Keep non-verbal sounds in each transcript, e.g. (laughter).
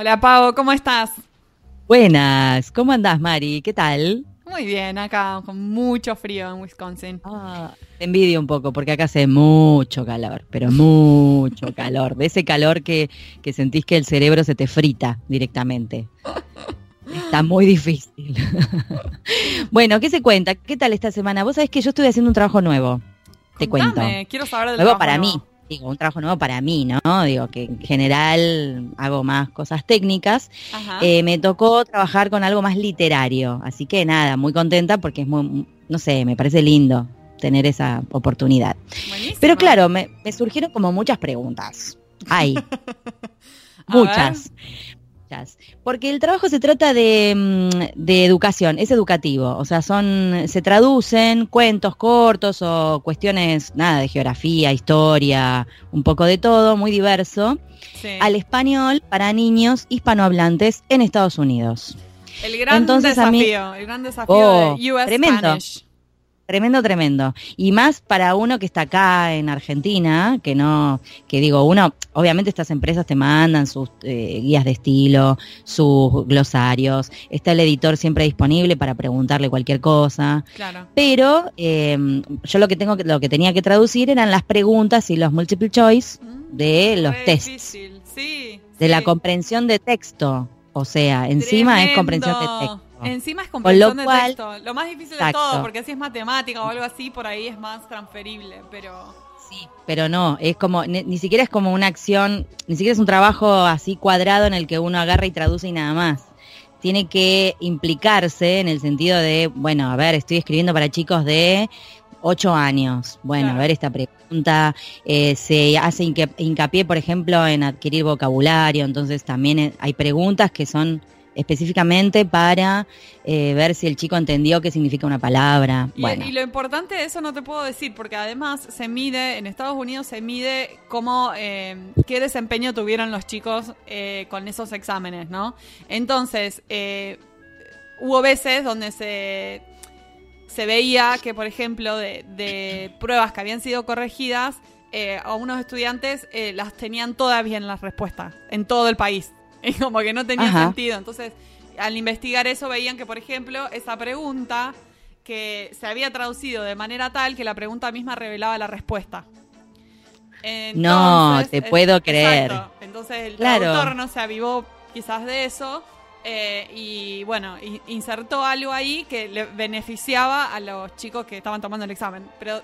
Hola Pau, ¿cómo estás? Buenas, ¿cómo andás Mari? ¿Qué tal? Muy bien, acá con mucho frío en Wisconsin. Ah, te envidio un poco porque acá hace mucho calor, pero mucho (laughs) calor. De ese calor que, que sentís que el cerebro se te frita directamente. Está muy difícil. (laughs) bueno, ¿qué se cuenta? ¿Qué tal esta semana? Vos sabés que yo estuve haciendo un trabajo nuevo. Te Contame, cuento. Quiero saber del Nuevo trabajo para nuevo. mí. Digo, un trabajo nuevo para mí, ¿no? Digo, que en general hago más cosas técnicas. Eh, me tocó trabajar con algo más literario, así que nada, muy contenta porque es muy, no sé, me parece lindo tener esa oportunidad. Buenísimo. Pero claro, me, me surgieron como muchas preguntas. Hay, (laughs) muchas. Porque el trabajo se trata de, mm, de educación, es educativo, o sea, son, se traducen cuentos cortos o cuestiones, nada, de geografía, historia, un poco de todo, muy diverso, Sí. al español para niños hispanohablantes en Estados Unidos. El gran Entonces, mí- desafío, el gran desafío Oh, de US tremendo. Spanish. Tremendo, tremendo. Y más para uno que está acá en Argentina, que no, que digo, uno, obviamente estas empresas te mandan sus eh, guías de estilo, sus glosarios, está el editor siempre disponible para preguntarle cualquier cosa, Claro. pero eh, yo lo que tengo lo que tenía que traducir eran las preguntas y los multiple choice Mm, de los tests, difícil. Sí, de la comprensión de texto. O sea, encima es comprensión de texto. Encima es comprensión de cual- texto. Lo más difícil Exacto. de todo, porque si es matemática o algo así, por ahí es más transferible, pero... Sí, pero no, es como, ni, ni siquiera es como una acción, ni siquiera es un trabajo así cuadrado en el que uno agarra y traduce y nada más. Tiene que implicarse en el sentido de, bueno, a ver, estoy escribiendo para chicos de 8 años. Bueno, Claro. a ver esta pregunta, eh, se hace hinca- hincapié, por ejemplo, en adquirir vocabulario, entonces también eh, hay preguntas que son específicamente para eh, ver si el chico entendió qué significa una palabra. Y, bueno. y lo importante de eso no te puedo decir, porque además se mide, en Estados Unidos se mide cómo, eh, qué desempeño tuvieron los chicos eh, con esos exámenes, ¿no? Entonces, eh, hubo veces donde se, se veía que, por ejemplo, de, de pruebas que habían sido corregidas, eh, a unos estudiantes eh, las tenían todas bien las respuestas, en todo el país. (laughs) Y como que no tenía Ajá. sentido. Entonces, al investigar eso, veían que, por ejemplo, esa pregunta que se había traducido de manera tal que la pregunta misma revelaba la respuesta. No, te eh, puedo creer. exacto. Entonces el Claro. traductor no se avivó quizás de eso eh, y bueno, insertó algo ahí que le beneficiaba a los chicos que estaban tomando el examen. Pero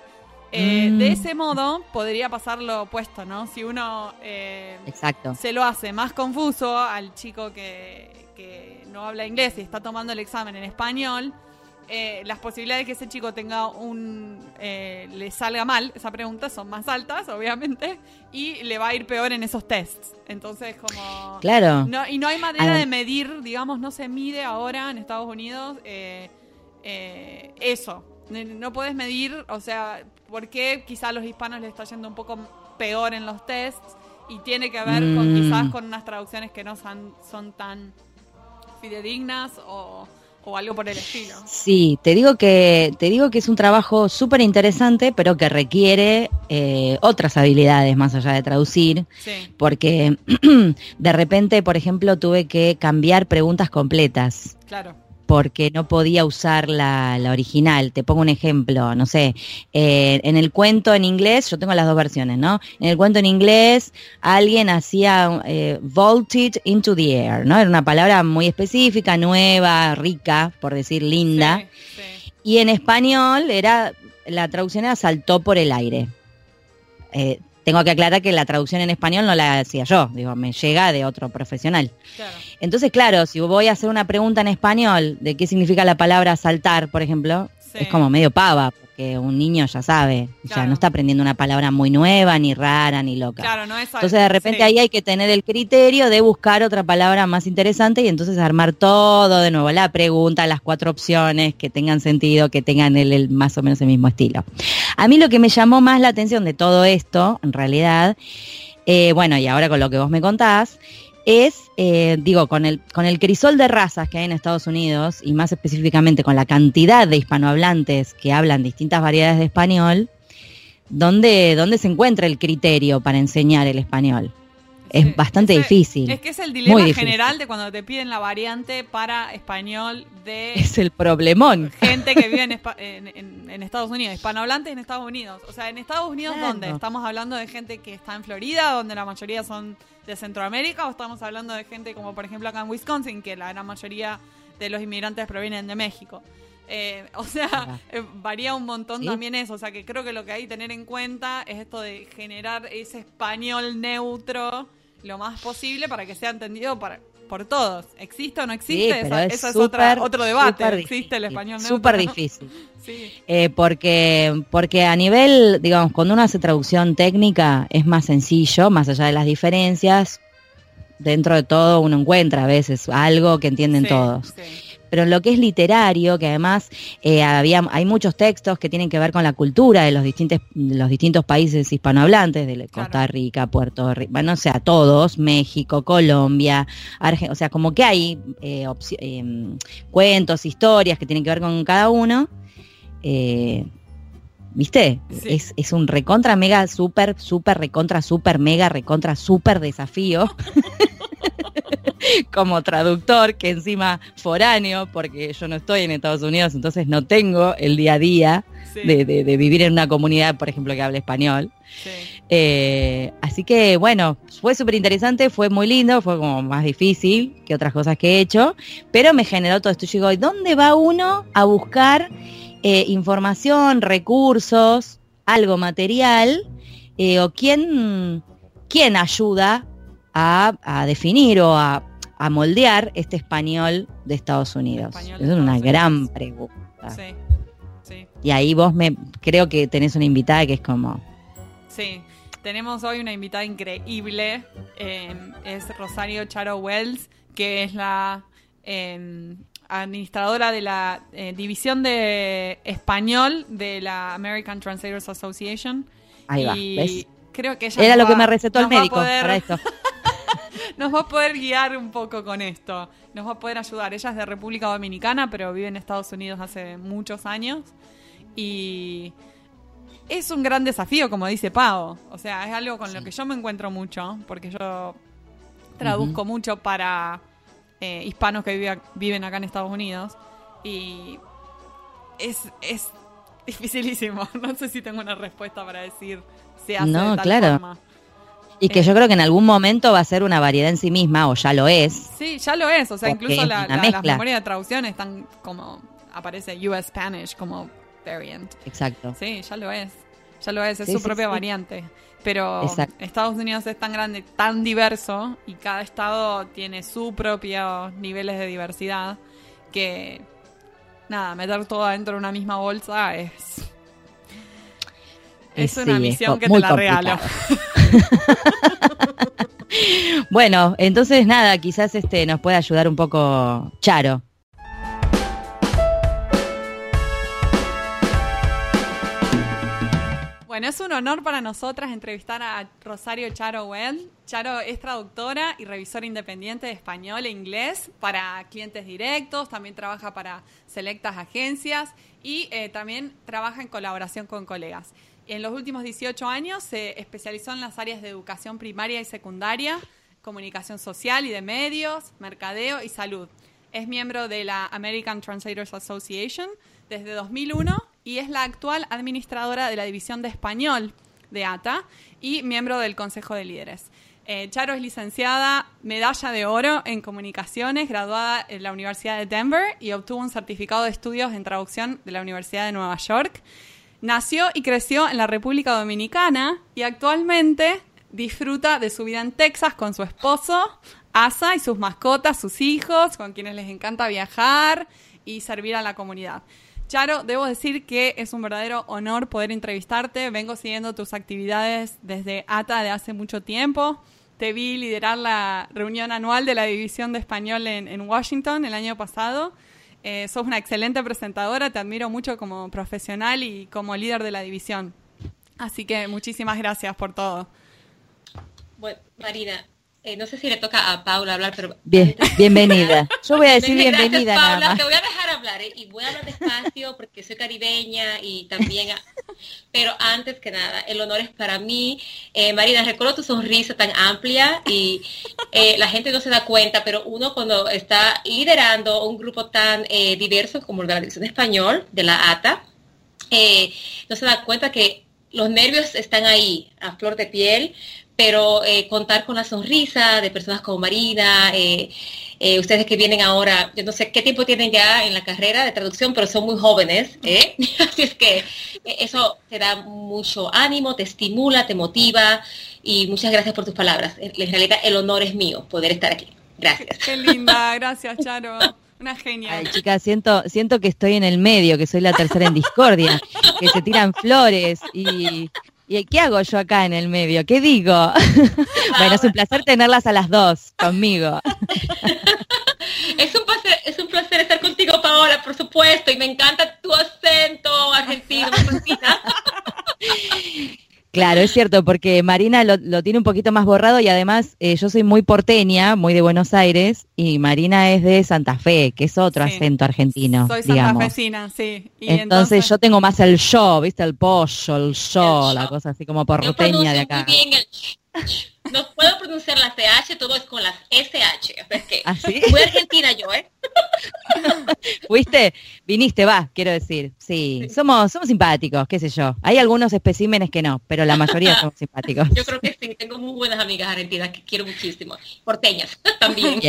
eh, Mm. de ese modo podría pasar lo opuesto, ¿no? Si uno eh, Exacto. se lo hace más confuso al chico que, que no habla inglés y está tomando el examen en español, eh, las posibilidades de que ese chico tenga un eh, le salga mal esa pregunta son más altas, obviamente, y le va a ir peor en esos tests. Entonces, como Claro. no, y no hay manera Ah. de medir, digamos, no se mide ahora en Estados Unidos eso. No puedes medir, o sea, por qué quizá a los hispanos les está yendo un poco peor en los tests y tiene que ver con Mm. quizás con unas traducciones que no son, son tan fidedignas o, o algo por el estilo. Sí, te digo que te digo que es un trabajo súper interesante, pero que requiere eh, otras habilidades más allá de traducir, Sí, porque (clears throat) de repente, por ejemplo, tuve que cambiar preguntas completas claro. Porque no podía usar la, la original. Te pongo un ejemplo, no sé, eh, en el cuento en inglés, yo tengo las dos versiones, ¿no? En el cuento en inglés, alguien hacía eh, vaulted into the air, ¿no? Era una palabra muy específica, nueva, rica, por decir linda. Sí, sí. Y en español era, la traducción era saltó por el aire. Eh, tengo que aclarar que la traducción en español no la hacía yo, digo, me llega de otro profesional. Claro. Entonces, claro, si voy a hacer una pregunta en español de qué significa la palabra saltar, por ejemplo, Sí. es como medio pava, porque un niño ya sabe, ya Claro. no está aprendiendo una palabra muy nueva, ni rara, ni loca. Claro, no es Entonces de repente sí. ahí hay que tener el criterio de buscar otra palabra más interesante y entonces armar todo de nuevo, la pregunta, las cuatro opciones que tengan sentido, que tengan el, el más o menos el mismo estilo. A mí lo que me llamó más la atención de todo esto, en realidad, eh, bueno, y ahora con lo que vos me contás, es, eh, digo, con el, con el crisol de razas que hay en Estados Unidos y más específicamente con la cantidad de hispanohablantes que hablan distintas variedades de español, ¿dónde, dónde se encuentra el criterio para enseñar el español? es bastante difícil. Es que es el dilema general de cuando te piden la variante para español de... (laughs) Es el problemón. Gente que vive en, Estados Unidos, hispanohablantes en Estados Unidos. O sea, en Estados Unidos, ¿dónde? ¿Estamos hablando de gente que está en Florida, donde la mayoría son de Centroamérica, o estamos hablando de gente como, por ejemplo, acá en Wisconsin, que la gran mayoría de los inmigrantes provienen de México? Eh, (laughs) o sea, eh, varía un montón también eso. O sea, que creo que lo que hay que tener en cuenta es esto de generar ese español neutro lo más posible para que sea entendido para, por todos. ¿Existe o no existe? eso es otra, otro debate. ¿Existe el español neutro? Súper (laughs) difícil. Eh, porque, porque a nivel, digamos, cuando uno hace traducción técnica es más sencillo, más allá de las diferencias. Dentro de todo uno encuentra a veces algo que entienden todos. Pero en lo que es literario, que además eh, había, hay muchos textos que tienen que ver con la cultura de los distintos, los distintos países hispanohablantes, de Costa Rica, Puerto Rico, bueno, o sea, todos, México, Colombia, Argentina, o sea, como que hay eh, em, cuentos, historias que tienen que ver con cada uno. Eh, ¿Viste? Es, es, un recontra, mega, super, super, recontra, super, mega, recontra, super desafío. (laughs) (laughs) como traductor, que encima foráneo, porque yo no estoy en Estados Unidos, entonces no tengo el día a día de, vivir en una comunidad, por ejemplo, que habla español. Eh, así que bueno, fue súper interesante, fue muy lindo, fue como más difícil que otras cosas que he hecho, pero me generó todo esto. Yo digo, ¿dónde va uno a buscar eh, información, recursos, algo material? Eh, ¿O quién, quién ayuda a, definir o a, moldear este español de Estados Unidos? es una gran pregunta. Sí, sí. Y ahí vos me creo que tenés una invitada que es como... Sí, tenemos hoy una invitada increíble, em, es Rosario Charo Wells, que es la em, administradora de la eh, división de español de la American Translators Association. Ahí va, ¿ves? Creo que ella Era lo que me recetó el médico para esto. (laughs) nos va a poder guiar un poco con esto. Nos va a poder ayudar. Ella es de República Dominicana, pero vive en Estados Unidos hace muchos años. Y es un gran desafío, como dice Pau. O sea, es algo con lo que yo me encuentro mucho, porque yo traduzco mucho para eh, hispanos que viven acá en Estados Unidos. Y es, es dificilísimo. (laughs) No sé si tengo una respuesta para decir se hace no, de tal claro. Y que yo creo que en algún momento va a ser una variedad en sí misma, o ya lo es. Sí, ya lo es. O sea, incluso la, las memorias de traducción están como. Aparece US Spanish como variant. Exacto. Sí, ya lo es. Ya lo es, es su propia variante. Pero Estados Unidos es tan grande, tan diverso, y cada estado tiene sus propios niveles de diversidad, que. Nada, meter todo adentro de una misma bolsa es. Es una misión que te la regalo. (laughs) bueno, entonces nada, quizás este nos puede ayudar un poco Charo. Bueno, es un honor para nosotras entrevistar a Rosario Charo Well. Charo es traductora y revisora independiente de español e inglés para clientes directos, también trabaja para selectas agencias y eh, también trabaja en colaboración con colegas. En los últimos 18 años se especializó en las áreas de educación primaria y secundaria, comunicación social y de medios, mercadeo y salud. Es miembro de la American Translators Association desde 2001 y es la actual administradora de la División de Español de ATA y miembro del Consejo de Líderes. Eh, Charo es licenciada medalla de oro en comunicaciones, graduada en la Universidad de Denver y obtuvo un certificado de estudios en traducción de la Universidad de Nueva York. Nació y creció en la República Dominicana y actualmente disfruta de su vida en Texas con su esposo, Asa, y sus mascotas, sus hijos, con quienes les encanta viajar y servir a la comunidad. Charo, debo decir que es un verdadero honor poder entrevistarte. Vengo siguiendo tus actividades desde ATA de hace mucho tiempo. Te vi liderar la reunión anual de la División de Español en, en Washington el año pasado eh, sos una excelente presentadora, te admiro mucho como profesional y como líder de la división. Así que muchísimas gracias por todo. Bueno, Marina, eh, no sé si le toca a Paula hablar, pero... Bien, bienvenida. Yo voy a (laughs) decir bienvenida. Paula, te voy a dejar hablar ¿eh? y voy a hablar despacio porque soy caribeña y también, pero antes que nada, el honor es para mí. Eh, Marina, recuerdo tu sonrisa tan amplia y eh, la gente no se da cuenta, pero uno cuando está liderando un grupo tan diverso como el de la División Español, de la ATA, no se da cuenta que los nervios están ahí, a flor de piel, pero contar con la sonrisa de personas como Marina, eh, ustedes que vienen ahora, yo no sé qué tiempo tienen ya en la carrera de traducción, pero son muy jóvenes, ¿eh? (laughs) así es que eh, eso te da mucho ánimo, te estimula, te motiva y muchas gracias por tus palabras. En realidad el honor es mío poder estar aquí. Gracias. Qué linda, (laughs) gracias Charo. Una genia. Ay, chicas, siento, siento que estoy en el medio, que soy la tercera en discordia, que se tiran flores y ¿Y qué hago yo acá en el medio? ¿Qué digo? (laughs) bueno, es un placer tenerlas a las dos conmigo. (laughs) es, un placer, es un placer estar contigo, Paola, por supuesto, y me encanta tu acento argentino, (laughs) Claro, es cierto, porque Marina lo, tiene un poquito más borrado y además eh, yo soy muy porteña, muy de Buenos Aires, y Marina es de Santa Fe, que es otro acento argentino. Soy santafesina, sí. entonces, yo tengo más el yo, ¿viste? El pollo, el yo, la cosa así como porteña de acá. Muy bien el no puedo pronunciar las CH, todo es con las SH. O sea, que ¿Ah, Muy argentina yo, ¿eh? (laughs) ¿Fuiste? Viniste, va, quiero decir. Sí, Somos, somos simpáticos, qué sé yo. Hay algunos especímenes que no, pero la mayoría (laughs) somos simpáticos. Yo creo que sí, tengo muy buenas amigas argentinas que quiero muchísimo. Porteñas (laughs) también.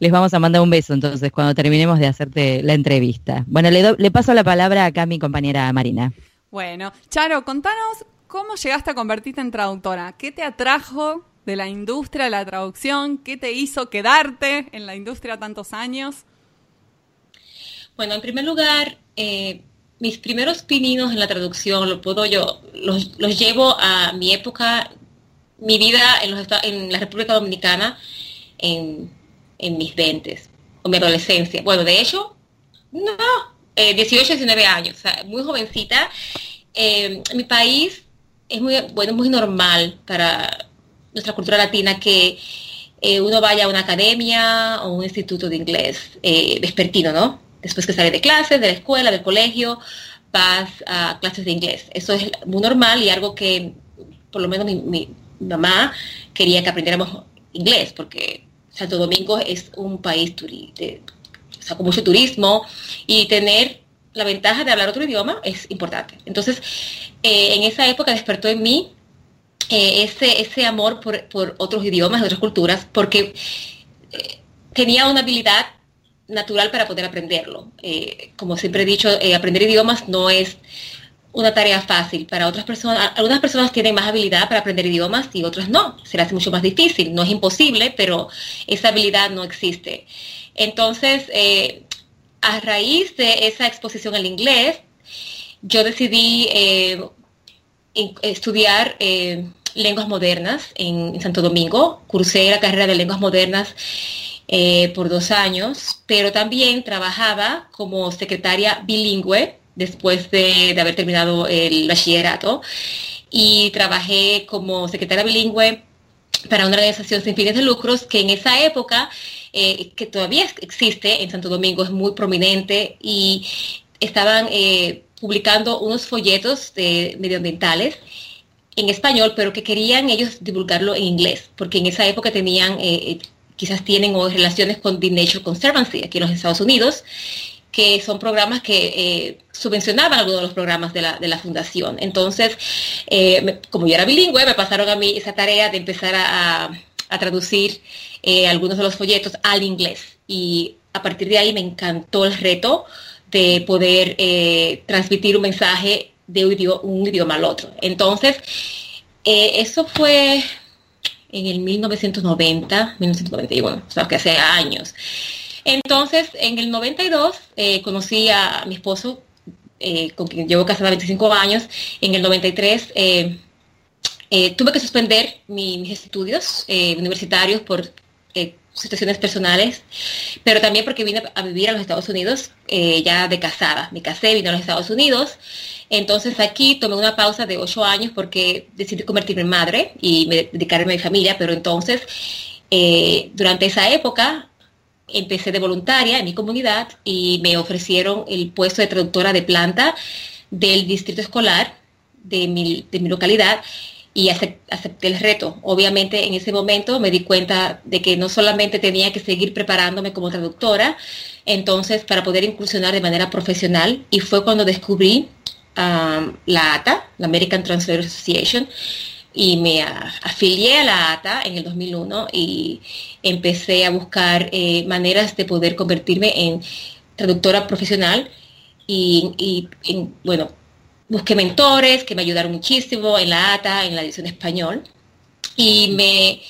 Les vamos a mandar un beso entonces cuando terminemos de hacerte la entrevista. Bueno, le, le paso la palabra acá a mi compañera Marina. Bueno, Charo, contanos ¿Cómo llegaste a convertirte en traductora? ¿Qué te atrajo de la industria de la traducción? ¿Qué te hizo quedarte en la industria tantos años? Bueno, en primer lugar, eh, mis primeros pininos en la traducción lo puedo yo, los, llevo a mi época, mi vida en, los, en la República Dominicana en, mis 20 o mi adolescencia. Bueno, de hecho, no, 18, eh, 19 años, muy jovencita. Eh, mi país es muy, bueno, muy normal para nuestra cultura latina que eh, uno vaya a una academia o un instituto de inglés eh, vespertino, ¿no? Después que sale de clases, de la escuela, del colegio, vas a clases de inglés. Eso es muy normal y algo que por lo menos mi, mamá quería que aprendiéramos inglés, porque Santo Domingo es un país con mucho turismo y tener la ventaja de hablar otro idioma es importante. Entonces, eh, en esa época despertó en mí eh, ese, ese amor por, otros idiomas, otras culturas, porque eh, tenía una habilidad natural para poder aprenderlo. como siempre he dicho, aprender idiomas no es una tarea fácil. Para otras personas, algunas personas tienen más habilidad para aprender idiomas y otras no. Se les hace mucho más difícil. No es imposible, pero esa habilidad no existe. Entonces, a raíz de esa exposición al inglés, yo decidí eh, estudiar eh, lenguas modernas en, Santo Domingo. Cursé la carrera de lenguas modernas eh, por dos años, pero también trabajaba como secretaria bilingüe después de, haber terminado el bachillerato y trabajé como secretaria bilingüe para una organización sin fines de lucros que en esa época, que todavía existe en Santo Domingo, es muy prominente y estaban publicando unos folletos de medioambientales en español, pero que querían ellos divulgarlo en inglés, porque en esa época tenían, eh, eh, quizás tienen o relaciones con The Nature Conservancy aquí en los Estados Unidos, que son programas que eh, subvencionaban algunos de los programas de la, fundación. Entonces, como yo era bilingüe, me pasaron a mí esa tarea de empezar a, a traducir algunos de los folletos al inglés. Y a partir de ahí me encantó el reto de poder eh, transmitir un mensaje de un idioma, al otro. Entonces, eh, eso fue en el 1990, 1991, o sea, que hace años. Entonces, en el 92 eh, conocí a mi esposo, con quien llevo casada 25 años. En el 93 tuve que suspender mis estudios universitarios por situaciones personales, pero también porque vine a vivir a los Estados Unidos eh, ya de casada. Me casé, vine a los Estados Unidos. Entonces aquí tomé una pausa de ocho años porque decidí convertirme en madre y dedicarme a mi familia, pero entonces eh, durante esa época empecé de voluntaria en mi comunidad y me ofrecieron el puesto de traductora de planta del distrito escolar de mi, de mi localidad y acepté el reto. Obviamente en ese momento me di cuenta de que no solamente tenía que seguir preparándome como traductora, entonces para poder incursionar de manera profesional y fue cuando descubrí la ATA, la American Translators Association, y me afilié a la ATA en el 2001 y empecé a buscar eh, maneras de poder convertirme en traductora profesional y, y bueno, busqué mentores que me ayudaron muchísimo en la ATA, en la edición español, y me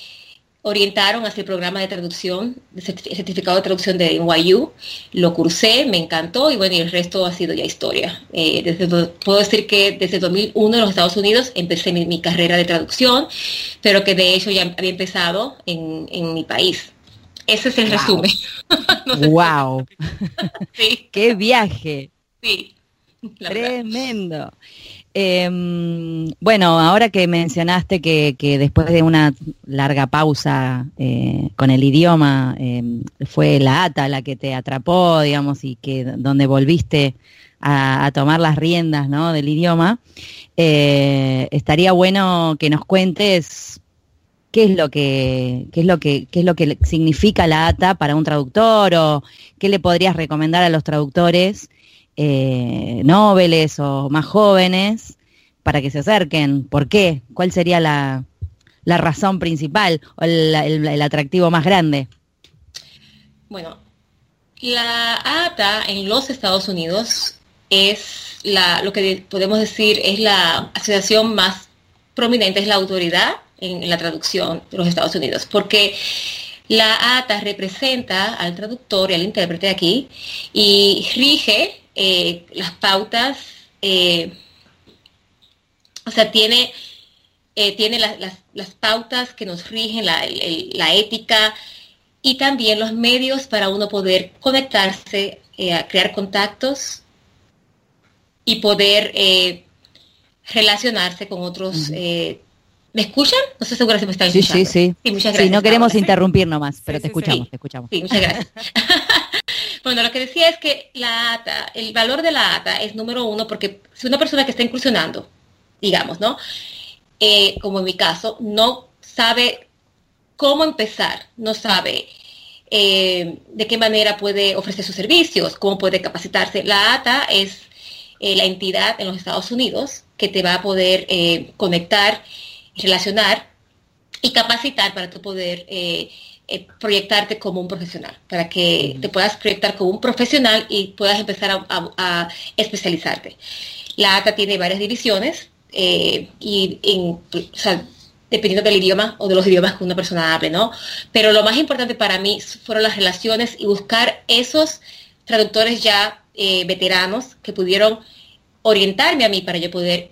orientaron hacia el programa de traducción, de certificado de traducción de NYU. Lo cursé, me encantó y bueno, y el resto ha sido ya historia. Eh, desde, puedo decir que desde 2001 en los Estados Unidos empecé mi, carrera de traducción, pero que de hecho ya había empezado en, mi país. Ese es el resumen. (laughs) ¡Wow! (laughs) (laughs) ¡Qué viaje! Sí. (laughs) Tremendo. Em, bueno, ahora que mencionaste que, después de una larga pausa eh, con el idioma, em, fue la ATA la que te atrapó, digamos, y que donde volviste a, tomar las riendas ¿no? del idioma, eh, estaría bueno que nos cuentes qué es lo que qué es lo que qué es lo que significa la ATA para un traductor o qué le podrías recomendar a los traductores eh, nobles o más jóvenes para que se acerquen? ¿Por qué? ¿Cuál sería la, razón principal o el, atractivo más grande? Bueno, la ATA en los Estados Unidos es la, lo que podemos decir es la asociación más prominente, es la autoridad en la traducción de los Estados Unidos, porque la ATA representa al traductor y al intérprete aquí y rige eh, las pautas, eh, o sea, tiene, eh, tiene las, pautas que nos rigen, la, ética y también los medios para uno poder conectarse, a crear contactos y poder relacionarse con otros. ¿Me escuchan? No estoy segura si me están escuchando. Sí, sí, sí. muchas gracias. no queremos interrumpir nomás, pero te escuchamos, te escuchamos. Sí, muchas gracias. (laughs) Bueno, lo que decía es que la ATA, el valor de la ATA es número uno porque si una persona que está incursionando, digamos, ¿no? Eh, como en mi caso, no sabe cómo empezar, no sabe eh, de qué manera puede ofrecer sus servicios, cómo puede capacitarse. La ATA es eh, la entidad en los Estados Unidos que te va a poder conectar, relacionar y capacitar para tu poder eh, proyectarte como un profesional, para que te puedas proyectar como un profesional y puedas empezar a, especializarte. La ATA tiene varias divisiones eh, y dependiendo del idioma o de los idiomas que una persona hable, ¿no? Pero lo más importante para mí fueron las relaciones y buscar esos traductores ya eh, veteranos que pudieron orientarme a mí para yo poder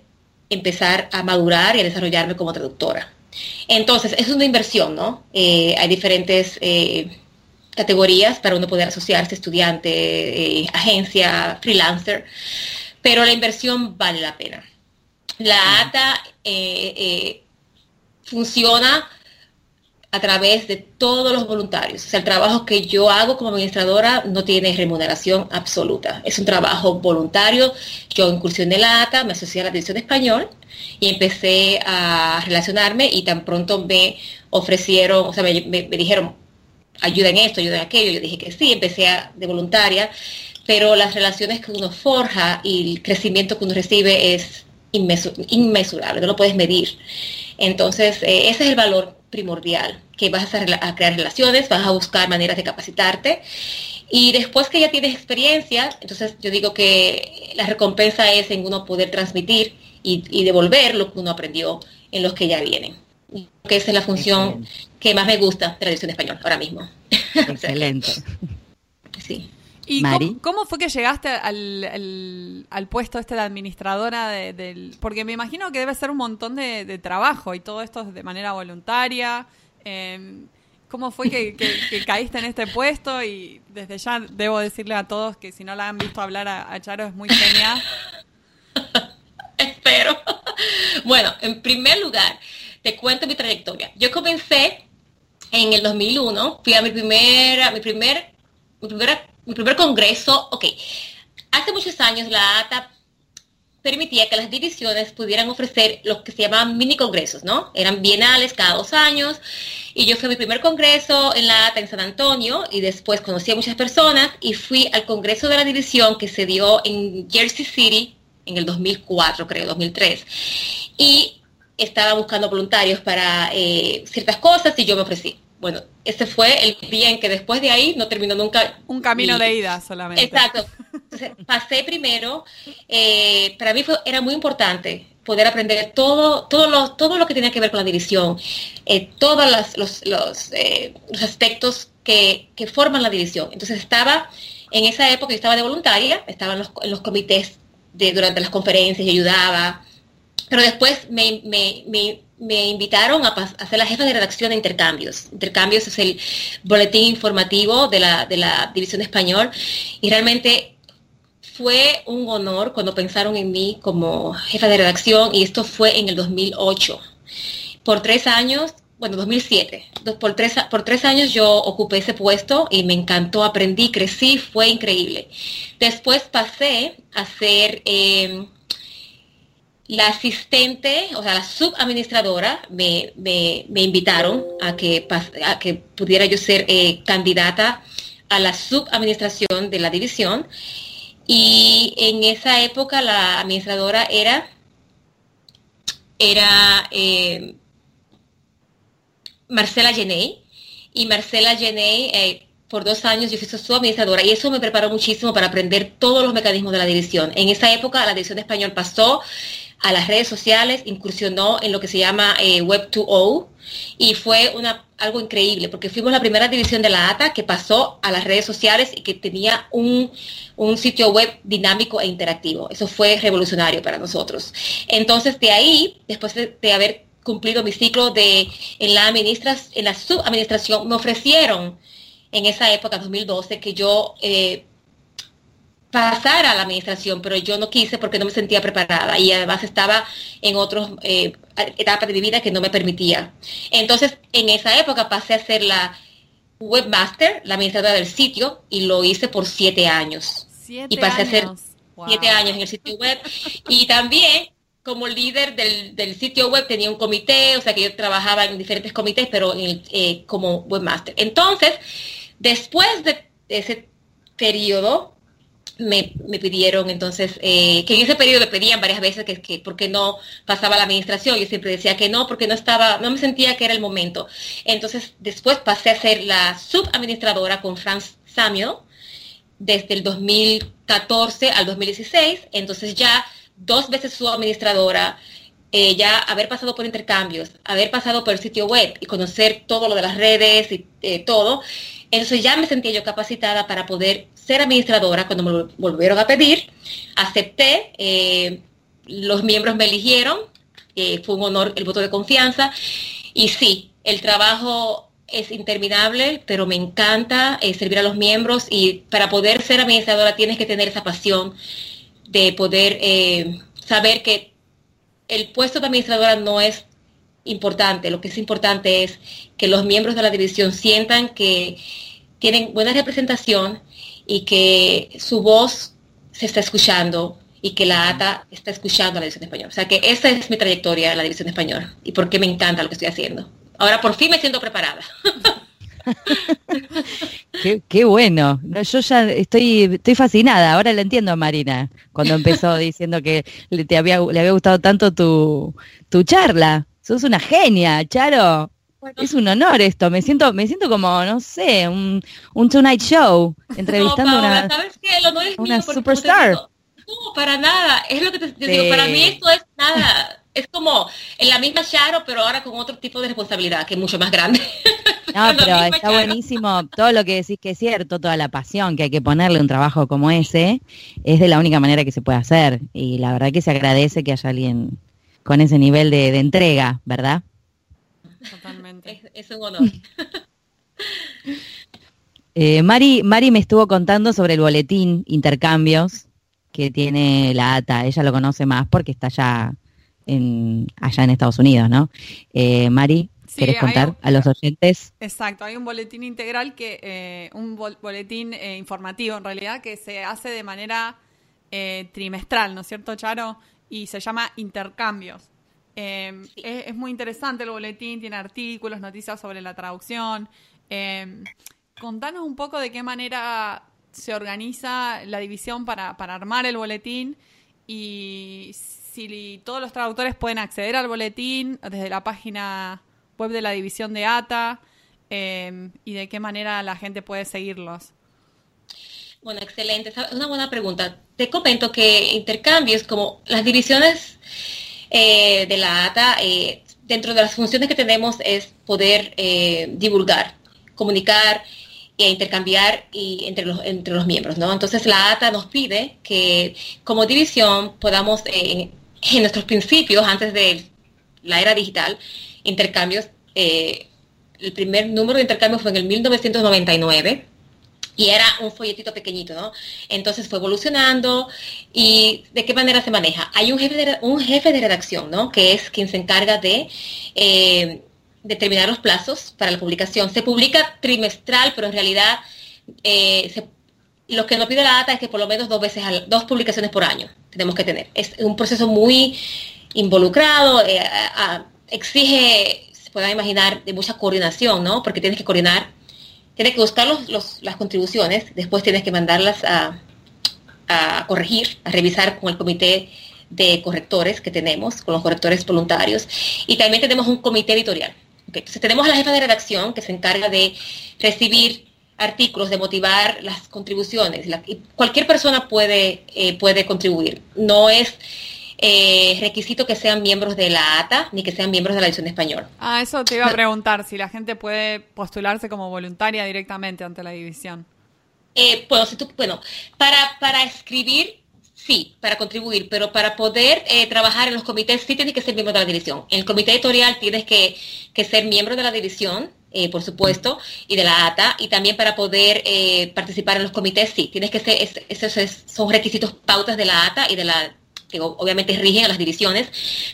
empezar a madurar y a desarrollarme como traductora. Entonces, es una inversión, ¿no? Eh, hay diferentes eh, categorías para uno poder asociarse, estudiante, eh, agencia, freelancer, pero la inversión vale la pena. La ATA funciona a través de todos los voluntarios. O sea, el trabajo que yo hago como administradora no tiene remuneración absoluta. Es un trabajo voluntario. Yo incursioné la ATA, me asocié a la División de Español y empecé a relacionarme y tan pronto me ofrecieron, o sea, me, dijeron, ayuda en esto, ayuda en aquello. Yo dije que sí, empecé de voluntaria, pero las relaciones que uno forja y el crecimiento que uno recibe es inmesurable, no lo puedes medir. Entonces, eh, ese es el valor primordial, que vas a, a, crear relaciones, vas a buscar maneras de capacitarte. Y después que ya tienes experiencia, entonces yo digo que la recompensa es en uno poder transmitir y, devolver lo que uno aprendió en los que ya vienen. Que esa es la función que más me gusta de la edición español ahora mismo. (laughs) Excelente. sí. ¿Y cómo, fue que llegaste al, al, puesto este de administradora del...? Porque me imagino que debe ser un montón de, trabajo y todo esto de manera voluntaria. Em, ¿Cómo fue que, caíste en este puesto? Y desde ya debo decirle a todos que si no la han visto hablar a, Charo es muy genial. (laughs) (laughs) Bueno, en primer lugar, te cuento mi trayectoria. Yo comencé en el 2001, fui a mi primera, mi primer mi, mi primer congreso, ok, hace muchos años la ATA permitía que las divisiones pudieran ofrecer lo que se llamaban mini congresos, ¿no? Eran bienales cada dos años. Y yo fui a mi primer congreso en la ATA en San Antonio y después conocí a muchas personas y fui al congreso de la división que se dio en Jersey City en el 2004, creo, 2003. Y estaba buscando voluntarios para eh, ciertas cosas y yo me ofrecí bueno, ese fue el día en que después de ahí no terminó nunca. Un camino de ida solamente. Exacto. Entonces, pasé primero, eh, para mí fue, era muy importante poder aprender todo, todo, lo, todo lo que tenía que ver con la división, eh, todos los, los, los, aspectos que, que, forman la división. Entonces estaba, en esa época yo estaba de voluntaria, estaba en los, en los comités durante las conferencias y ayudaba, pero después me, me, me me invitaron a, a, ser la jefa de redacción de Intercambios. Intercambios es el boletín informativo de la, de la División Español y realmente fue un honor cuando pensaron en mí como jefa de redacción y esto fue en el 2008. Por tres años, bueno, 2007, por tres, por tres años yo ocupé ese puesto y me encantó, aprendí, crecí, fue increíble. Después pasé a ser... Eh, la asistente, o sea, la subadministradora, me, me, me invitaron a que, a que pudiera yo ser eh, candidata a la subadministración de la división. Y en esa época la administradora era, era eh, Marcela Geney. Y Marcela Geney, eh, por dos años yo fui su administradora y eso me preparó muchísimo para aprender todos los mecanismos de la división. En esa época la división de español pasó a las redes sociales, incursionó en lo que se llama eh, Web 2.0 y fue una, algo increíble porque fuimos la primera división de la ATA que pasó a las redes sociales y que tenía un, sitio web dinámico e interactivo. Eso fue revolucionario para nosotros. Entonces, de ahí, después de, haber cumplido mi ciclo de en la administras, en la subadministración, me ofrecieron en esa época, 2012, que yo eh, pasar a la administración, pero yo no quise porque no me sentía preparada y además estaba en otras eh, etapas de mi vida que no me permitía. Entonces, en esa época pasé a ser la webmaster, la administradora del sitio, y lo hice por siete años. y pasé a ser siete años en el sitio web. Y también como líder del, sitio web tenía un comité, o sea que yo trabajaba en diferentes comités, pero eh, como webmaster. Entonces, después de ese periodo, me, pidieron entonces, eh, que en ese periodo me pedían varias veces que, que porque no pasaba la administración, yo siempre decía que no, porque no estaba, no me sentía que era el momento. Entonces después pasé a ser la subadministradora con Franz Samuel desde el 2014 al 2016, entonces ya dos veces subadministradora, eh, ya haber pasado por intercambios, haber pasado por el sitio web y conocer todo lo de las redes y eh, todo, entonces ya me sentía yo capacitada para poder ser administradora cuando me volvieron a pedir. Acepté, eh, los miembros me eligieron, eh, fue un honor el voto de confianza. Y sí, el trabajo es interminable, pero me encanta servir a los miembros y para poder ser administradora tienes que tener esa pasión de poder saber que el puesto de administradora no es importante, lo que es importante es que los miembros de la división sientan que tienen buena representación y que su voz se está escuchando y que la ATA está escuchando a la división española. O sea que esa es mi trayectoria en la división española y por qué me encanta lo que estoy haciendo. Ahora por fin me siento preparada. (laughs) qué, bueno. yo ya estoy, estoy fascinada. Ahora la entiendo a Marina cuando empezó (laughs) diciendo que le, te había, le había gustado tanto tu, tu charla. Sos una genia, Charo. Es un honor esto, me siento, me siento como, no sé, un, un Tonight Show, (laughs) entrevistando a una, ¿sabes qué? El honor es una superstar. no, para nada, es lo que te, digo, para mí esto es nada, es como en la misma Charo, pero ahora con otro tipo de responsabilidad, que es mucho más grande. (laughs) No, pero está buenísimo todo lo que decís que es cierto, toda la pasión que hay que ponerle un trabajo como ese, es de la única manera que se puede hacer. Y la verdad que se agradece que haya alguien con ese nivel de, de entrega, ¿verdad? Totalmente. Es, un honor. (laughs) Eh, Mari, Mari me estuvo contando sobre el boletín intercambios que tiene la ATA. Ella lo conoce más porque está allá en, allá en Estados Unidos, ¿no? Eh, Mari, ¿Querés contar a los oyentes? Exacto, hay un boletín integral que, eh, un boletín eh, informativo en realidad, que se hace de manera eh, trimestral, ¿no es cierto, Charo? Y se llama Intercambios. Em, es, muy interesante el boletín, tiene artículos, noticias sobre la traducción. Em, contanos un poco de qué manera se organiza la división para, para armar el boletín y si todos los traductores pueden acceder al boletín desde la página web de la división de ATA em, y de qué manera la gente puede seguirlos. Bueno, excelente. Es una buena pregunta. Te comento que intercambios, como las divisiones eh, de la ATA, eh, dentro de las funciones que tenemos es poder eh, divulgar, comunicar e intercambiar y entre, los, entre los miembros, ¿no? Entonces la ATA nos pide que como división podamos, en nuestros principios, antes de la era digital, intercambios, el primer número de intercambios fue en el 1999 y era un folletito pequeñito, ¿no? Entonces fue evolucionando y de qué manera se maneja. Hay un jefe de, un jefe de redacción, ¿no? Que es quien se encarga de eh, determinar los plazos para la publicación. Se publica trimestral, pero en realidad eh, lo que nos pide la data es que por lo menos dos veces, dos publicaciones por año tenemos que tener. Es un proceso muy involucrado, eh, exige, se puede imaginar, de mucha coordinación, ¿no? Porque tienes que coordinar tienes que buscar las contribuciones, después tienes que mandarlas a, corregir, a revisar con el comité de correctores que tenemos, con los correctores voluntarios, y también tenemos un comité editorial. Entonces tenemos a la jefa de redacción que se encarga de recibir artículos, de motivar las contribuciones. cualquier persona puede, eh, puede contribuir. No es eh, requisito que sean miembros de la ATA ni que sean miembros de la edición español. Ah, eso te iba a preguntar, si la gente puede postularse como voluntaria directamente ante la división. Eh, bueno, si tú, bueno para, para escribir, sí, para contribuir, pero para poder eh, trabajar en los comités sí tienes que ser miembro de la división. En el comité editorial tienes que, ser miembro de la división, eh, por supuesto, y de la ATA, y también para poder participar en los comités, sí, tienes que ser, esos son requisitos pautas de la ATA y de la que obviamente rigen a las divisiones,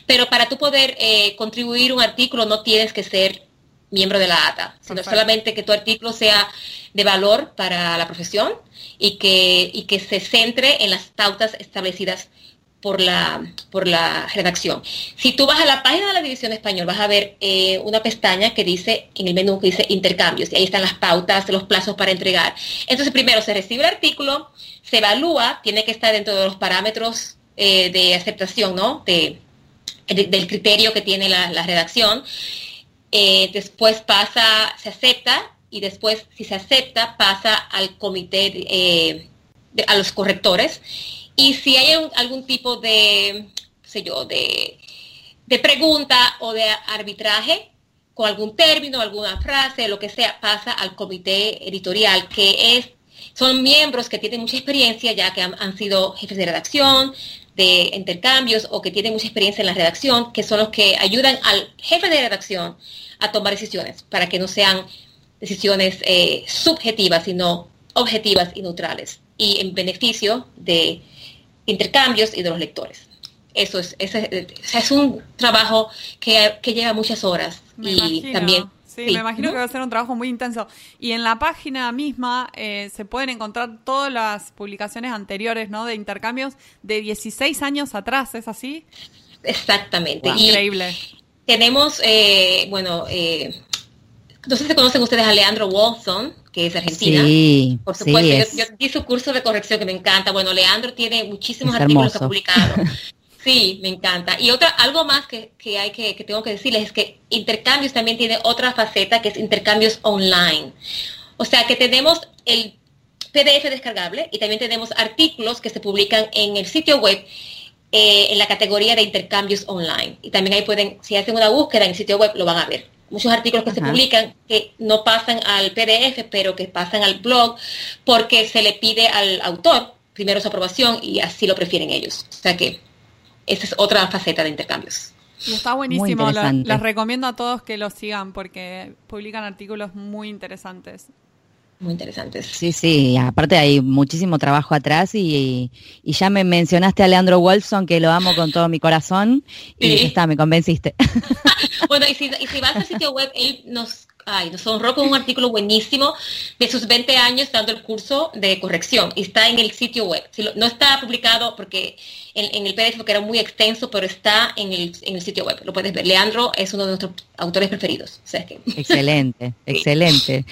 pero para tú poder eh, contribuir un artículo no tienes que ser miembro de la ATA, sino solamente que tu artículo sea de valor para la profesión y que, y que se centre en las pautas establecidas por la, por la redacción. Si tú vas a la página de la División Español, vas a ver eh, una pestaña que dice, en el menú que dice intercambios, y ahí están las pautas, los plazos para entregar. Entonces, primero se recibe el artículo, se evalúa, tiene que estar dentro de los parámetros eh, de aceptación, ¿no? De, del criterio que tiene la, redacción. Eh, después pasa, se acepta y después, si se acepta, pasa al comité, eh, a los correctores. Y si hay algún tipo de, sé yo, de, de pregunta o de arbitraje, con algún término, alguna frase, lo que sea, pasa al comité editorial, que es, son miembros que tienen mucha experiencia, ya que han sido jefes de redacción, de intercambios o que tienen mucha experiencia en la redacción, que son los que ayudan al jefe de redacción a tomar decisiones para que no sean decisiones eh, subjetivas, sino objetivas y neutrales y en beneficio de intercambios y de los lectores. Eso es, es un trabajo que, que lleva muchas horas y también Sí, me imagino que va a ser un trabajo muy intenso. Y en la página misma eh, se pueden encontrar todas las publicaciones anteriores, ¿no? De intercambios de 16 años atrás, ¿es así? Exactamente. Increíble. Tenemos, eh, bueno, eh, no sé si conocen ustedes a Leandro Wilson, que es argentina. Sí, por supuesto. yo, di su curso de corrección que me encanta. Bueno, Leandro tiene muchísimos artículos que ha publicado. (laughs) Sí, me encanta. Y otra, algo más que, hay que, que tengo que decirles es que intercambios también tiene otra faceta que es intercambios online. O sea que tenemos el PDF descargable y también tenemos artículos que se publican en el sitio web eh, en la categoría de intercambios online. Y también ahí pueden, si hacen una búsqueda en el sitio web, lo van a ver. Muchos artículos que se publican que no pasan al PDF, pero que pasan al blog porque se le pide al autor primero su aprobación y así lo prefieren ellos. O sea que esa es otra faceta de intercambios. Y está buenísimo, les recomiendo a todos que lo sigan porque publican artículos muy interesantes. muy interesantes. Sí, sí, aparte hay muchísimo trabajo atrás y, y, ya me mencionaste a Leandro Wolfson, que lo amo con todo mi corazón, y ya está, me convenciste. (laughs) bueno, y si, y si vas al sitio web, él nos Ay, nos honró con un artículo buenísimo de sus 20 años dando el curso de corrección y está en el sitio web. no está publicado porque en, el PDF porque era muy extenso, pero está en el, sitio web. Lo puedes ver. Leandro es uno de nuestros autores preferidos. Excelente, (laughs) excelente.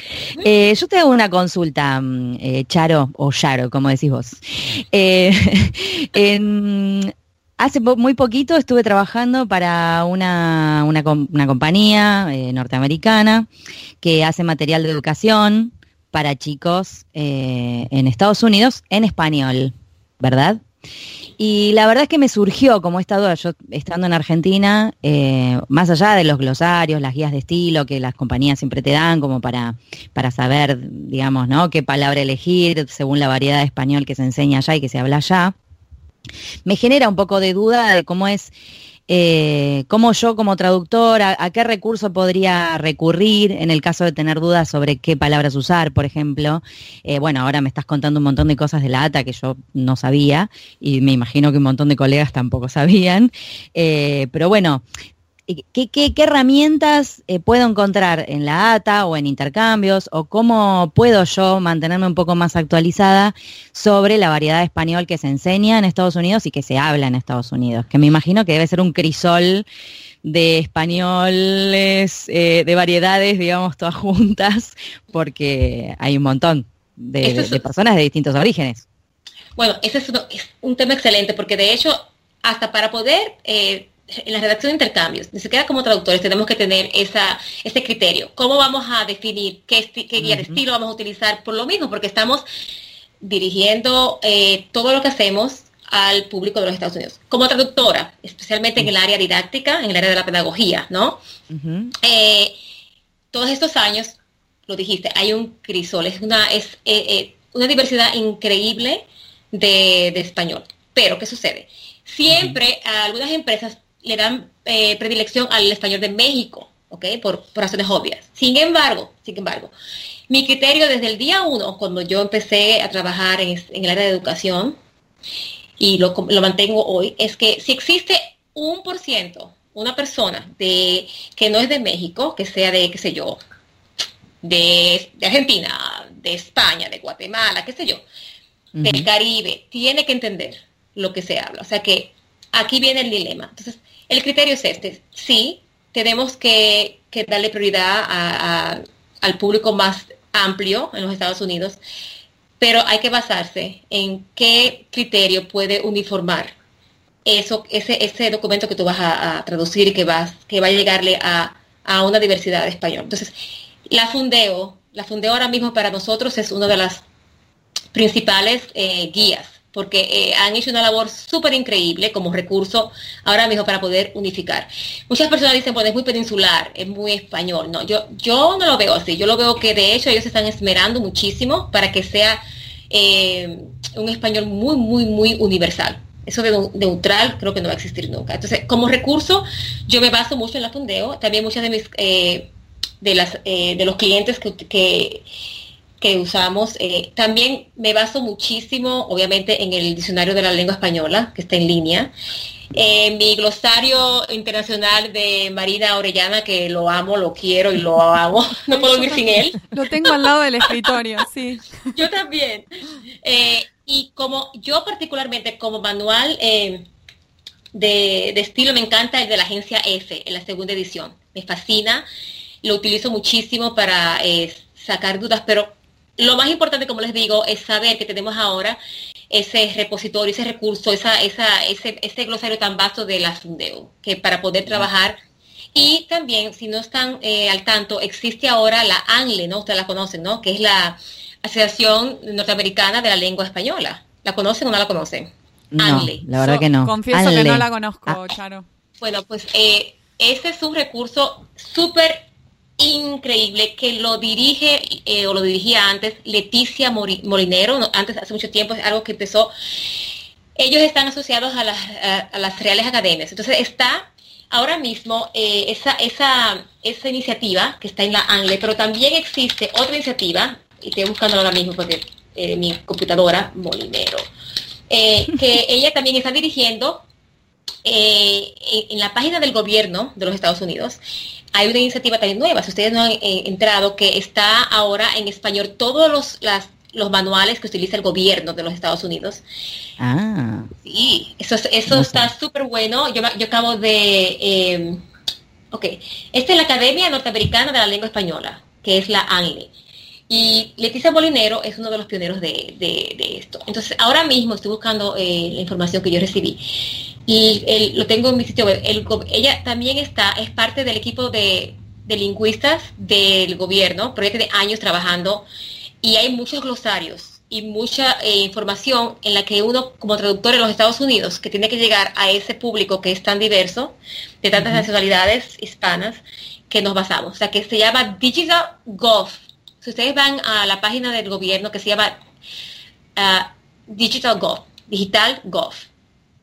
Eh, yo te hago una consulta, mm, eh, Charo o Charo, como decís vos. Eh, (laughs) en, Hace muy poquito estuve trabajando para una, compañía eh, norteamericana que hace material de educación para chicos eh, en Estados Unidos en español, ¿verdad? Y la verdad es que me surgió como esta duda, yo estando en Argentina, eh, más allá de los glosarios, las guías de estilo que las compañías siempre te dan como para, para saber, digamos, ¿no? qué palabra elegir según la variedad de español que se enseña allá y que se habla allá me genera un poco de duda de cómo es, eh, cómo yo como traductora, a, qué recurso podría recurrir en el caso de tener dudas sobre qué palabras usar, por ejemplo. Eh, bueno, ahora me estás contando un montón de cosas de la ATA que yo no sabía y me imagino que un montón de colegas tampoco sabían. Eh, pero bueno, ¿Qué, qué, herramientas eh, puedo encontrar en la ATA o en intercambios? ¿O cómo puedo yo mantenerme un poco más actualizada sobre la variedad de español que se enseña en Estados Unidos y que se habla en Estados Unidos? Que me imagino que debe ser un crisol de españoles, eh, de variedades, digamos, todas juntas, porque hay un montón de, personas de distintos orígenes. Bueno, ese es, un tema excelente, porque de hecho, hasta para poder... Eh, en la redacción de intercambios, ni siquiera como traductores tenemos que tener esa, ese criterio. ¿Cómo vamos a definir qué, qué guía de estilo vamos a utilizar? Por lo mismo, porque estamos dirigiendo eh, todo lo que hacemos al público de los Estados Unidos. Como traductora, especialmente en el área didáctica, en el área de la pedagogía, ¿no? Eh, todos estos años, lo dijiste, hay un crisol, es una, es, eh, una diversidad increíble de, de español. Pero, ¿qué sucede? Siempre algunas empresas le dan eh, predilección al español de México, ¿ok? Por, razones obvias. Sin embargo, sin embargo, mi criterio desde el día uno, cuando yo empecé a trabajar en, el área de educación, y lo, mantengo hoy, es que si existe un por ciento, una persona de, que no es de México, que sea de, qué sé yo, de, Argentina, de España, de Guatemala, qué sé yo, del Caribe, tiene que entender lo que se habla. O sea que aquí viene el dilema. Entonces, el criterio es este. Sí, tenemos que, darle prioridad al público más amplio en los Estados Unidos, pero hay que basarse en qué criterio puede uniformar eso, ese, documento que tú vas a, traducir y que, vas, que va a llegarle a, una diversidad de español. Entonces, la Fundeo, la Fundeo ahora mismo para nosotros es una de las principales eh, guías porque eh, han hecho una labor súper increíble como recurso ahora mismo para poder unificar. Muchas personas dicen, bueno, es muy peninsular, es muy español. No, yo, yo no lo veo así. Yo lo veo que de hecho ellos se están esmerando muchísimo para que sea eh, un español muy, muy, muy universal. Eso de neutral creo que no va a existir nunca. Entonces, como recurso, yo me baso mucho en la Fundeo. También muchas de mis eh, de las de los clientes que usamos. Eh, también me baso muchísimo, obviamente, en el diccionario de la lengua española, que está en línea. Eh, mi glosario internacional de Marina Orellana, que lo amo, lo quiero y lo amo. (laughs) No puedo vivir sin él. (laughs) Lo tengo al lado del escritorio, sí. (laughs) Yo también. Eh, y como yo particularmente, como manual de, de, estilo, me encanta el de la agencia F, en la segunda edición. Me fascina. Lo utilizo muchísimo para sacar dudas, pero lo más importante, como les digo, es saber que tenemos ahora ese repositorio, ese recurso, esa, esa, ese, ese glosario tan vasto de la Fundeo, que para poder trabajar. Y también, si no están eh, al tanto, existe ahora la ANLE, ¿no? Ustedes la conocen, ¿no? Que es la Asociación Norteamericana de la Lengua Española. ¿La conocen o no la conocen? No, la verdad que no. Confieso que no la conozco, ah. Charo. Bueno, pues eh, ese es un recurso súper increíble que lo dirige eh, o lo dirigía antes Leticia Molinero, antes hace mucho tiempo, es algo que empezó. Ellos están asociados a las, a, las Reales Academias. Entonces está ahora mismo eh, esa, esa, esa iniciativa que está en la ANLE, pero también existe otra iniciativa y estoy buscando ahora mismo porque eh, mi computadora, Molinero, eh, que ella también está dirigiendo eh, en la página del gobierno de los Estados Unidos hay una iniciativa también nueva, si ustedes no han entrado, que está ahora en español todos los, las, los manuales que utiliza el gobierno de los Estados Unidos. Ah. Sí, eso, eso está súper bueno. Yo, yo acabo de... ok, esta es la Academia Norteamericana de la Lengua Española, que es la ANLE. Y Leticia Molinero es uno de los pioneros de, esto. Entonces, ahora mismo estoy buscando eh, la información que yo recibí. Y lo tengo en mi sitio web. ella también está, es parte del equipo de, lingüistas del gobierno, porque tiene años trabajando. Y hay muchos glosarios y mucha eh, información en la que uno, como traductor en los Estados Unidos, que tiene que llegar a ese público que es tan diverso, de tantas nacionalidades hispanas, que nos basamos. O sea, que se llama Digital Golf si ustedes van a la página del gobierno que se llama uh, Digital Gov, Digital Gov.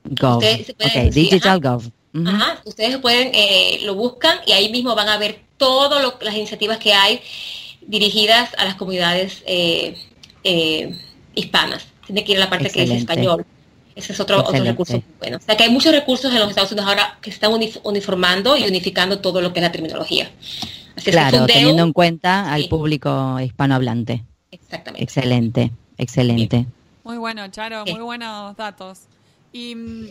Gov. okay, Digital Gov. Ajá, ustedes pueden, eh, lo buscan y ahí mismo van a ver todas las iniciativas que hay dirigidas a las comunidades eh, eh, hispanas. Tiene que ir a la parte que es español. Ese es otro, otro recurso bueno. O sea que hay muchos recursos en los Estados Unidos ahora que están uniformando y unificando todo lo que es la terminología claro, teniendo en cuenta al público hispanohablante. Exactamente. Excelente, excelente. Muy bueno, Charo, muy buenos datos. Y mm,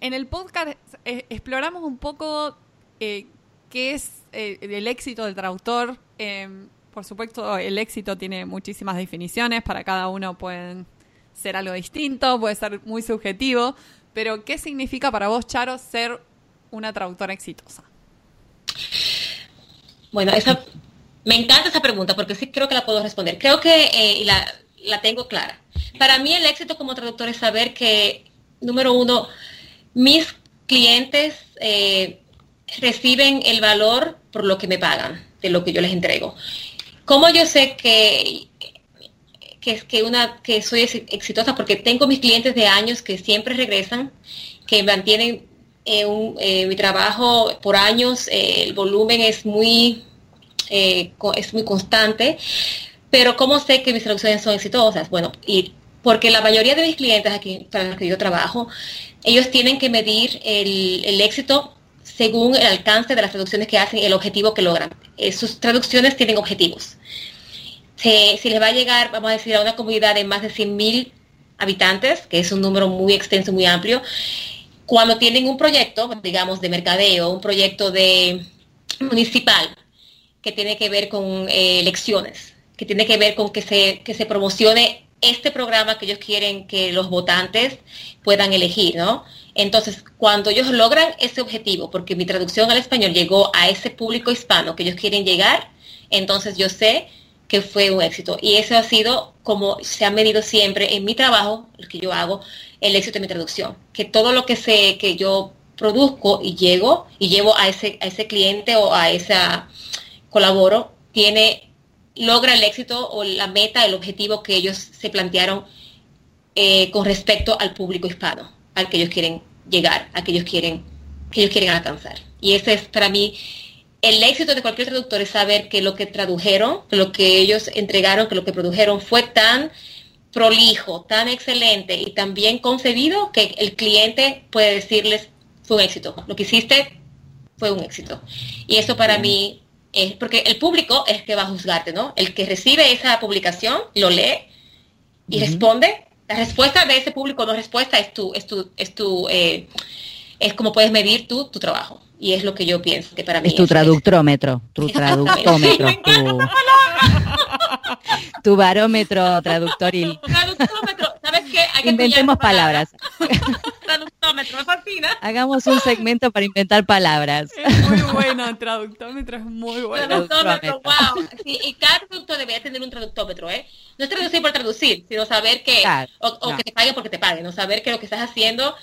en el podcast eh, exploramos un poco eh, qué es eh, el éxito del traductor. Em, por supuesto, el éxito tiene muchísimas definiciones, para cada uno pueden ser algo distinto, puede ser muy subjetivo, pero ¿qué significa para vos, Charo, ser una traductora exitosa? Bueno, esa, me encanta esa pregunta porque sí creo que la puedo responder. Creo que eh, la, la tengo clara. Para mí el éxito como traductor es saber que, número uno, mis clientes eh, reciben el valor por lo que me pagan, de lo que yo les entrego. ¿Cómo yo sé que, que, que, una, que soy exitosa? Porque tengo mis clientes de años que siempre regresan, que mantienen eh, eh, mi trabajo por años, eh, el volumen es muy, es muy constante, pero ¿cómo sé que mis traducciones son exitosas? Bueno, y porque la mayoría de mis clientes aquí para los que yo trabajo, ellos tienen que medir el, éxito según el alcance de las traducciones que hacen y el objetivo que logran. sus traducciones tienen objetivos. Si, les va a llegar, vamos a decir, a una comunidad de más de 100.000 habitantes, que es un número muy extenso, muy amplio, cuando tienen un proyecto, digamos, de mercadeo, un proyecto de municipal, que tiene que ver con eh, elecciones, que tiene que ver con que se, que se promocione este programa que ellos quieren que los votantes puedan elegir, ¿no? Entonces, cuando ellos logran ese objetivo, porque mi traducción al español llegó a ese público hispano que ellos quieren llegar, entonces yo sé que fue un éxito. Y eso ha sido como se ha medido siempre en mi trabajo, lo que yo hago, el éxito de mi traducción. Que todo lo que sé, que yo produzco y llego y llevo a ese, a ese cliente o a esa colaboro, tiene, logra el éxito o la meta, el objetivo que ellos se plantearon eh, con respecto al público hispano, al que ellos quieren llegar, al que ellos quieren, que ellos quieren alcanzar. Y ese es para mí el éxito de cualquier traductor es saber que lo que tradujeron, que lo que ellos entregaron, que lo que produjeron fue tan prolijo, tan excelente y tan bien concebido que el cliente puede decirles fue un éxito. Lo que hiciste fue un éxito. Y eso para mí es porque el público es el que va a juzgarte, ¿no? El que recibe esa publicación lo lee y responde. La respuesta de ese público no respuesta es tu, es tu, es tu, eh, es como puedes medir tú tu trabajo. Y es lo que yo pienso que para mí es tu traductrómetro, tu traductómetro, tu, (laughs) (laughs) tu barómetro traductoril. Traductómetro, ¿sabes qué? Hay que Inventemos palabras. (laughs) traductómetro, me fascina. Hagamos un segmento para inventar palabras. Es muy bueno, traductómetro es muy bueno. Traductómetro, wow. Sí, y cada traductor debería tener un traductómetro, ¿eh? No es traducir por traducir, sino saber que, o, que te paguen porque te paguen, no saber que lo que estás haciendo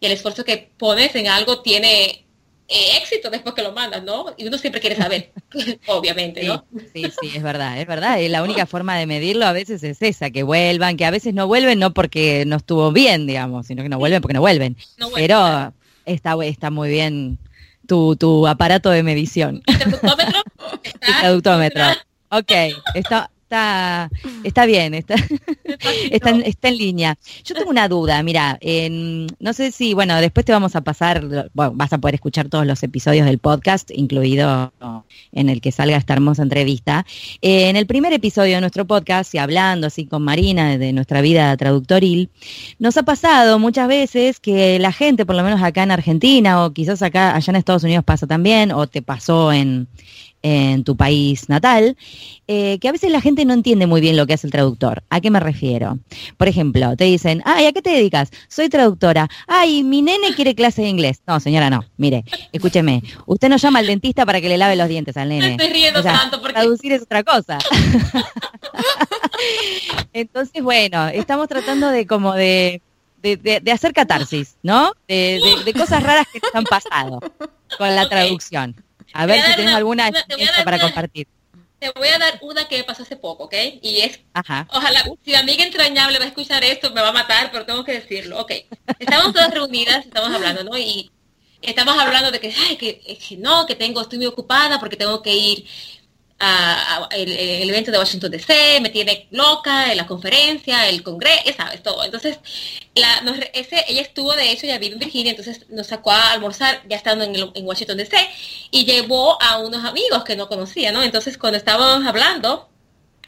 y el esfuerzo que pones en algo tiene eh, éxito después que lo mandas, ¿no? Y uno siempre quiere saber, (laughs) obviamente, ¿no? Sí, sí, es verdad, es verdad. Y la única forma de medirlo a veces es esa, que vuelvan, que a veces no vuelven no porque no estuvo bien, digamos, sino que no vuelven porque no vuelven. Pero está, está muy bien tu, tu aparato de medición. ¿El traductómetro? (laughs) El traductómetro. Ok, está, está, está bien, está, (laughs) (laughs) está, en, está en línea. Yo tengo una duda, mira, no sé si, bueno, después te vamos a pasar, bueno, vas a poder escuchar todos los episodios del podcast, incluido en el que salga esta hermosa entrevista. en el primer episodio de nuestro podcast, y hablando así con Marina de nuestra vida traductoril, nos ha pasado muchas veces que la gente, por lo menos acá en Argentina, o quizás acá, allá en Estados Unidos pasa también, o te pasó en, en tu país natal, eh, que a veces la gente no entiende muy bien lo que hace el traductor. ¿A qué me refiero? Por ejemplo, te dicen, ay, ¿a qué te dedicas? Soy traductora. Ay, mi nene quiere clase de inglés. No, señora, no. Mire, escúcheme. Usted no llama al dentista para que le lave los dientes al nene. estoy riendo tanto porque... Traducir es otra cosa. (laughs) Entonces, bueno, estamos tratando de como de, de, hacer catarsis, ¿no? De, de, cosas raras que nos han pasado con la traducción. A ver si tienes alguna experiencia para compartir. Te voy a dar una que me pasó hace poco, ¿ok? Y es, ojalá, si la amiga entrañable va a escuchar esto, me va a matar, pero tengo que decirlo. Ok, estamos todas reunidas, estamos hablando, ¿no? Y estamos hablando de que, ay, que, que no, que tengo, estoy muy ocupada porque tengo que ir a, el, evento de Washington DC, me tiene loca, en la conferencia, el congreso, ya sabes, todo. Entonces, la, ese, ella estuvo, de hecho, ya vive en Virginia, entonces nos sacó a almorzar ya estando en, en Washington DC y llevó a unos amigos que no conocía, ¿no? Entonces, cuando estábamos hablando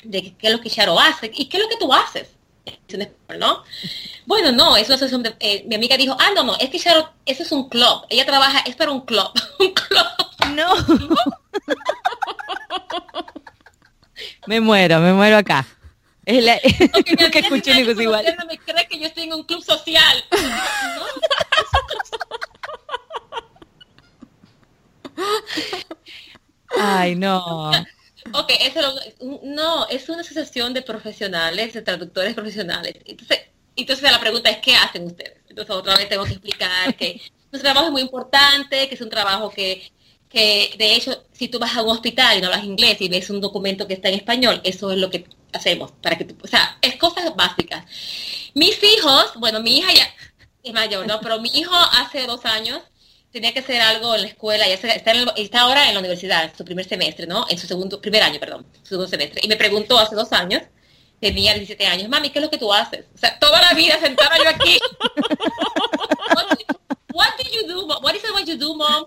de qué es lo que Charo hace y qué es lo que tú haces, ¿no? Bueno, no, eso es eh, mi amiga dijo, ah, no, no, es que Charo, eso es un club, ella trabaja, es para un club, (laughs) un club. No. (laughs) me muero, me muero acá. Es la, que (laughs) escuché una cosa igual. No me cree que yo estoy en un club social. (laughs) Ay, no. Ok, eso no, es una asociación de profesionales, de traductores profesionales. Entonces, entonces la pregunta es, ¿qué hacen ustedes? Entonces otra vez tengo que explicar que nuestro trabajo es muy importante, que es un trabajo que que de hecho, si tú vas a un hospital y no hablas inglés y ves un documento que está en español, eso es lo que hacemos para que tú, o sea, es cosas básicas. Mis hijos, bueno, mi hija ya es mayor, ¿no? Pero mi hijo hace dos años tenía que hacer algo en la escuela, y está, está ahora en la universidad, su primer semestre, ¿no? En su segundo, primer año, perdón, su segundo semestre. Y me preguntó hace dos años, tenía 17 años, mami, ¿qué es lo que tú haces? O sea, toda la vida sentada yo aquí. (laughs) what, do you do, What is it what you do, mom?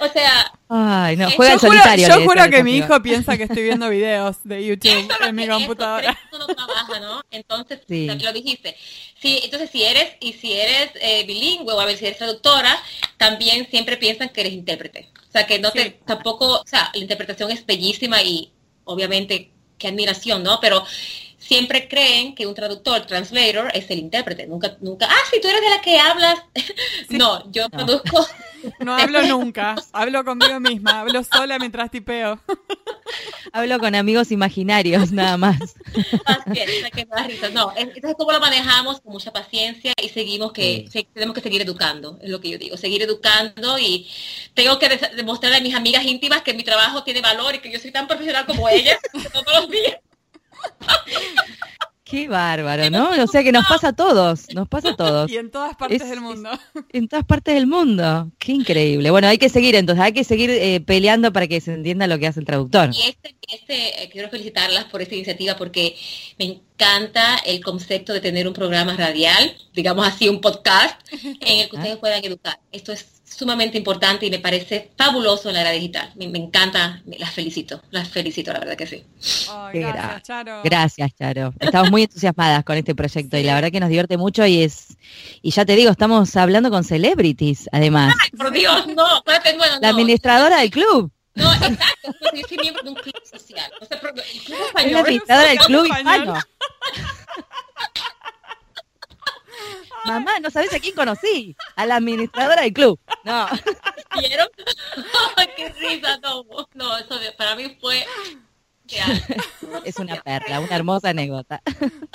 O sea... Ay, no, juega yo solitario. Juro, yo juro que mi hijo piensa que estoy viendo videos de (laughs) YouTube en mi computadora. Eso no trabaja, ¿no? Entonces, sí. lo dijiste. Sí, entonces si eres, y si eres eh, bilingüe o a ver si eres traductora, también siempre piensan que eres intérprete. O sea, que no te, tampoco, o sea, la interpretación es bellísima y obviamente qué admiración, ¿no? Pero siempre creen que un traductor, translator, es el intérprete. Nunca, nunca, ah, si tú eres de la que hablas. (laughs) no, yo traduzco. No hablo nunca, hablo conmigo misma, hablo sola mientras tipeo. Hablo con amigos imaginarios, nada más. No, entonces cómo lo manejamos con mucha paciencia y seguimos que tenemos que seguir educando, es lo que yo digo, seguir educando y tengo que demostrarle a mis amigas íntimas que mi trabajo tiene valor y que yo soy tan profesional como ellas (laughs) todos los días. Qué bárbaro, ¿no? O sea que nos pasa a todos, nos pasa a todos. (laughs) Y en todas partes del mundo. en todas partes del mundo. Qué increíble. Bueno, hay que seguir entonces, hay que seguir eh, peleando para que se entienda lo que hace el traductor. Y este, este, eh, quiero felicitarlas por esta iniciativa porque me encanta el concepto de tener un programa radial, digamos así, un podcast, en el que ustedes puedan educar. Esto es sumamente importante y me parece fabuloso en la era digital. Me, encanta, las felicito, las felicito, la verdad que sí. gracias, Charo. Gracias, Charo. Estamos muy entusiasmadas con este proyecto y la verdad que nos divierte mucho y es, y ya te digo, estamos hablando con celebrities, además. Ay, por Dios, no, La administradora del club. No, exacto, yo soy miembro de un club social. O sea, el club español. Es la administradora del club hispano. (laughs) Mamá, no sabes a quién conocí. A la administradora del club. No. ¿Vieron? ¡Qué risa! No, no, eso para mí fue... es una perla, una hermosa anécdota.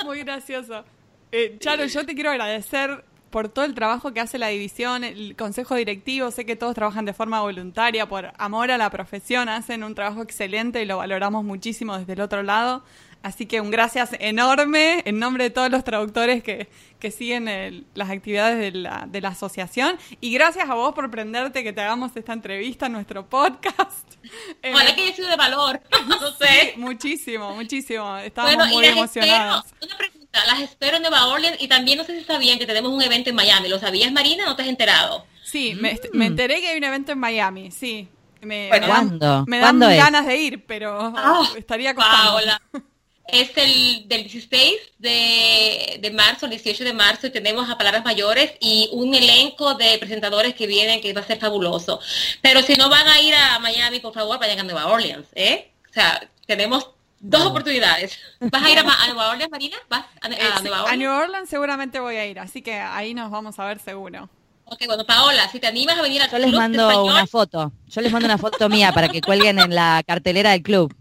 Muy gracioso. Eh, Charo, yo te quiero agradecer por todo el trabajo que hace la división, el consejo directivo. Sé que todos trabajan de forma voluntaria, por amor a la profesión, hacen un trabajo excelente y lo valoramos muchísimo desde el otro lado. Así que un gracias enorme en nombre de todos los traductores que, que siguen el- las actividades de la, de la asociación. Y gracias a vos por prenderte que te hagamos esta entrevista en nuestro podcast. Eh, (laughs) Ojalá que haya sido de valor. (laughs) No sé. Muchísimo, muchísimo. Estábamos Bueno, muy emocionados. espero, una pregunta, las espero en Nueva Orleans y también no sé si sabían que tenemos un evento en Miami. ¿Lo sabías, Marina? ¿No te has enterado? Sí, me, me enteré que hay un evento en Miami, sí. Me, Bueno, me dan, ¿cuándo? me dan ¿Cuándo es? ganas de ir, pero Ah, estaría costando. Paola. (laughs) Es el del 16 de, de marzo, el 18 de marzo, y tenemos a Palabras Mayores y un elenco de presentadores que vienen que va a ser fabuloso. Pero si no van a ir a Miami, por favor, vayan a Nueva Orleans, ¿eh? O sea, tenemos dos oportunidades. ¿Vas a ir a, a Nueva Orleans, Marina? ¿Vas a, a Eh, Nueva a Orleans? New Orleans seguramente voy a ir, así que ahí nos vamos a ver seguro. Ok, bueno, Paola, si te animas a venir al Yo les Club de mando Español, una foto. Yo les mando una foto mía para que cuelguen en la cartelera del club.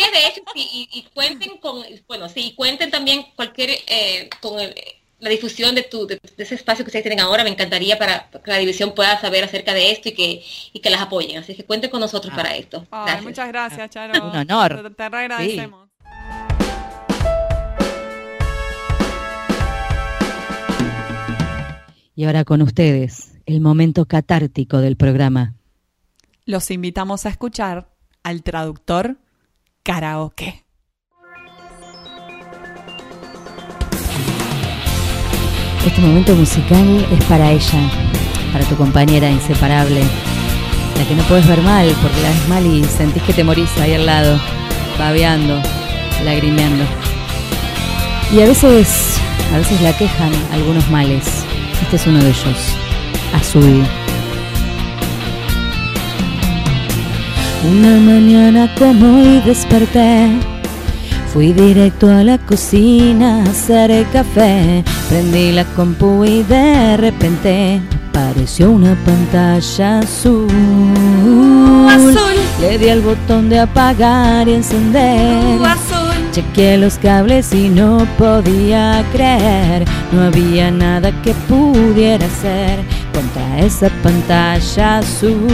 ¿Sabes qué? De hecho, sí, y, y cuenten con, bueno, sí, y cuenten también cualquier, eh, con el- la difusión de, tu, de, de ese espacio que ustedes tienen ahora. Me encantaría para que la división pueda saber acerca de esto y que, y que las apoyen. Así que cuenten con nosotros Ah. para esto. Ay, Gracias. muchas gracias, Charo. Un honor. Te, te agradecemos. Y ahora con ustedes, el momento catártico del programa. Los invitamos a escuchar al traductor karaoke. Este momento musical es para ella, para tu compañera inseparable, la que no puedes ver mal porque la ves mal y sentís que te morís ahí al lado, babeando, lagrimeando. Y a veces, a veces la quejan algunos males. Este es uno de ellos, azul. Una mañana como hoy desperté Fui directo a la cocina a hacer el café. Prendí la compu y de repente apareció una pantalla azul. Le di al botón de apagar y encender. Chequeé los cables y no podía creer. No había nada que pudiera hacer contra esa pantalla azul.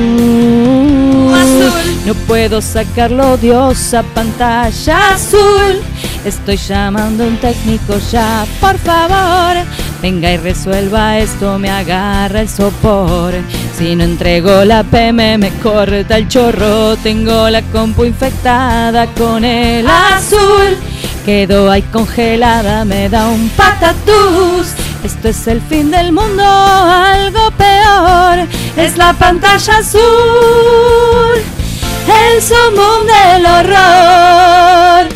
No puedo sacarlo, odiosa pantalla azul. Estoy llamando a un técnico ya, por favor. Venga y resuelva esto, me agarra el sopor. Si no entrego la PM, me corta el chorro. Tengo la compu infectada con el azul. Quedo ahí congelada, me da un patatús. Esto es el fin del mundo, algo peor. Es la pantalla azul. El sumum del horror.